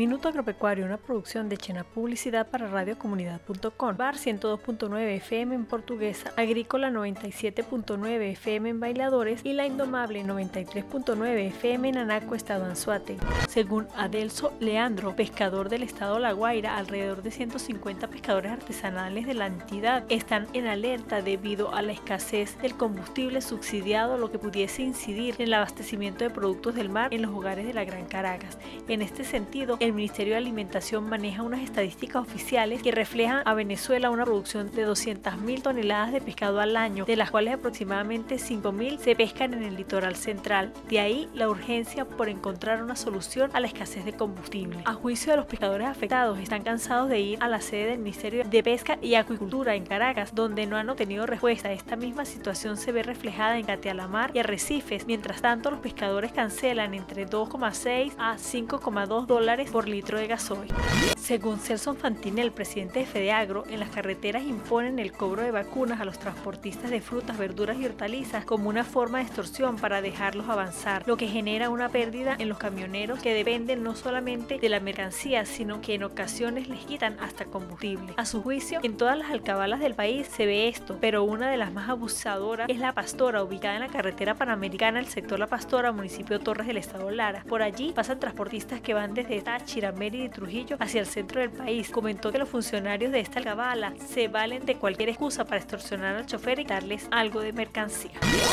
Minuto Agropecuario, una producción de Chena Publicidad para radiocomunidad.com. Bar 102.9 FM en Portuguesa, Agrícola 97.9 FM en Bailadores y La Indomable 93.9 FM en Anaco, Estado Anzuate. Según Adelso Leandro, pescador del estado La Guaira, alrededor de 150 pescadores artesanales de la entidad están en alerta debido a la escasez del combustible subsidiado, lo que pudiese incidir en el abastecimiento de productos del mar en los hogares de la Gran Caracas. En este sentido, el Ministerio de Alimentación maneja unas estadísticas oficiales que reflejan a Venezuela una producción de 200.000 toneladas de pescado al año, de las cuales aproximadamente 5.000 se pescan en el litoral central. De ahí la urgencia por encontrar una solución a la escasez de combustible. A juicio de los pescadores afectados, están cansados de ir a la sede del Ministerio de Pesca y Acuicultura en Caracas, donde no han obtenido respuesta. Esta misma situación se ve reflejada en Catealamar y Arrecifes. Mientras tanto, los pescadores cancelan entre 2,6 a 5,2 dólares por litro de gasoil. Según Celso Fantini, el presidente de Fedeagro, en las carreteras imponen el cobro de vacunas a los transportistas de frutas, verduras y hortalizas como una forma de extorsión para dejarlos avanzar, lo que genera una pérdida en los camioneros que dependen no solamente de la mercancía, sino que en ocasiones les quitan hasta combustible. A su juicio, en todas las alcabalas del país se ve esto, pero una de las más abusadoras es La Pastora, ubicada en la carretera panamericana, el sector La Pastora, municipio Torres del estado Lara. Por allí pasan transportistas que van desde Táchira, Mérida y Trujillo hacia el centro del país. Comentó que los funcionarios de esta alcabala se valen de cualquier excusa para extorsionar al chofer y darles algo de mercancía.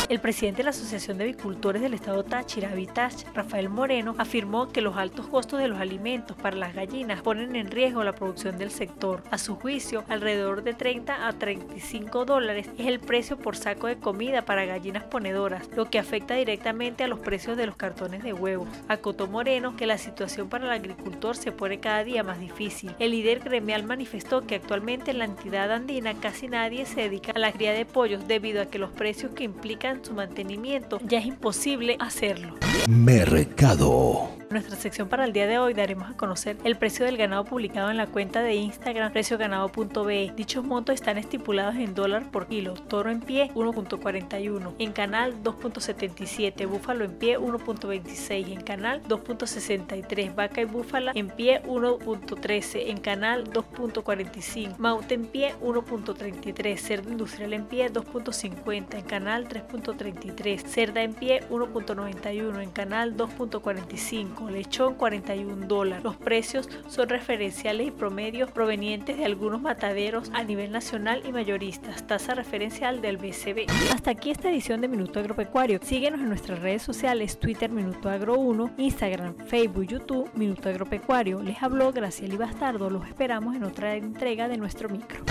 El presidente de la Asociación de Avicultores del Estado Táchira, Avitach, Rafael Moreno, afirmó que los altos costos de los alimentos para las gallinas ponen en riesgo la producción del sector. A su juicio, alrededor de 30 a 35 dólares es el precio por saco de comida para gallinas ponedoras, lo que afecta directamente a los precios de los cartones de huevos. Acotó Moreno que la situación para el agricultor se pone cada día más difícil el líder gremial manifestó que actualmente en la entidad andina casi nadie se dedica a la cría de pollos debido a que los precios que implican su mantenimiento ya es imposible hacerlo. Mercado. Nuestra sección para el día de hoy daremos a conocer el precio del ganado publicado en la cuenta de Instagram precioganado.be. Dichos montos están estipulados en dólar por kilo. Toro en pie 1.41, en canal 2.77, búfalo en pie 1.26, en canal 2.63, vaca y búfala en pie 1.13, en canal 2.45, maute en pie 1.33, cerdo industrial en pie 2.50, en canal 3.33, cerda en pie 1.91, en canal 2.45 lechón 41 dólares. Los precios son referenciales y promedios provenientes de algunos mataderos a nivel nacional y mayoristas, tasa referencial del BCB. Hasta aquí esta edición de Minuto Agropecuario. Síguenos en nuestras redes sociales, Twitter Minuto Agro 1, Instagram, Facebook, YouTube Minuto Agropecuario. Les habló Graciela Bastardo. Los esperamos en otra entrega de nuestro micro.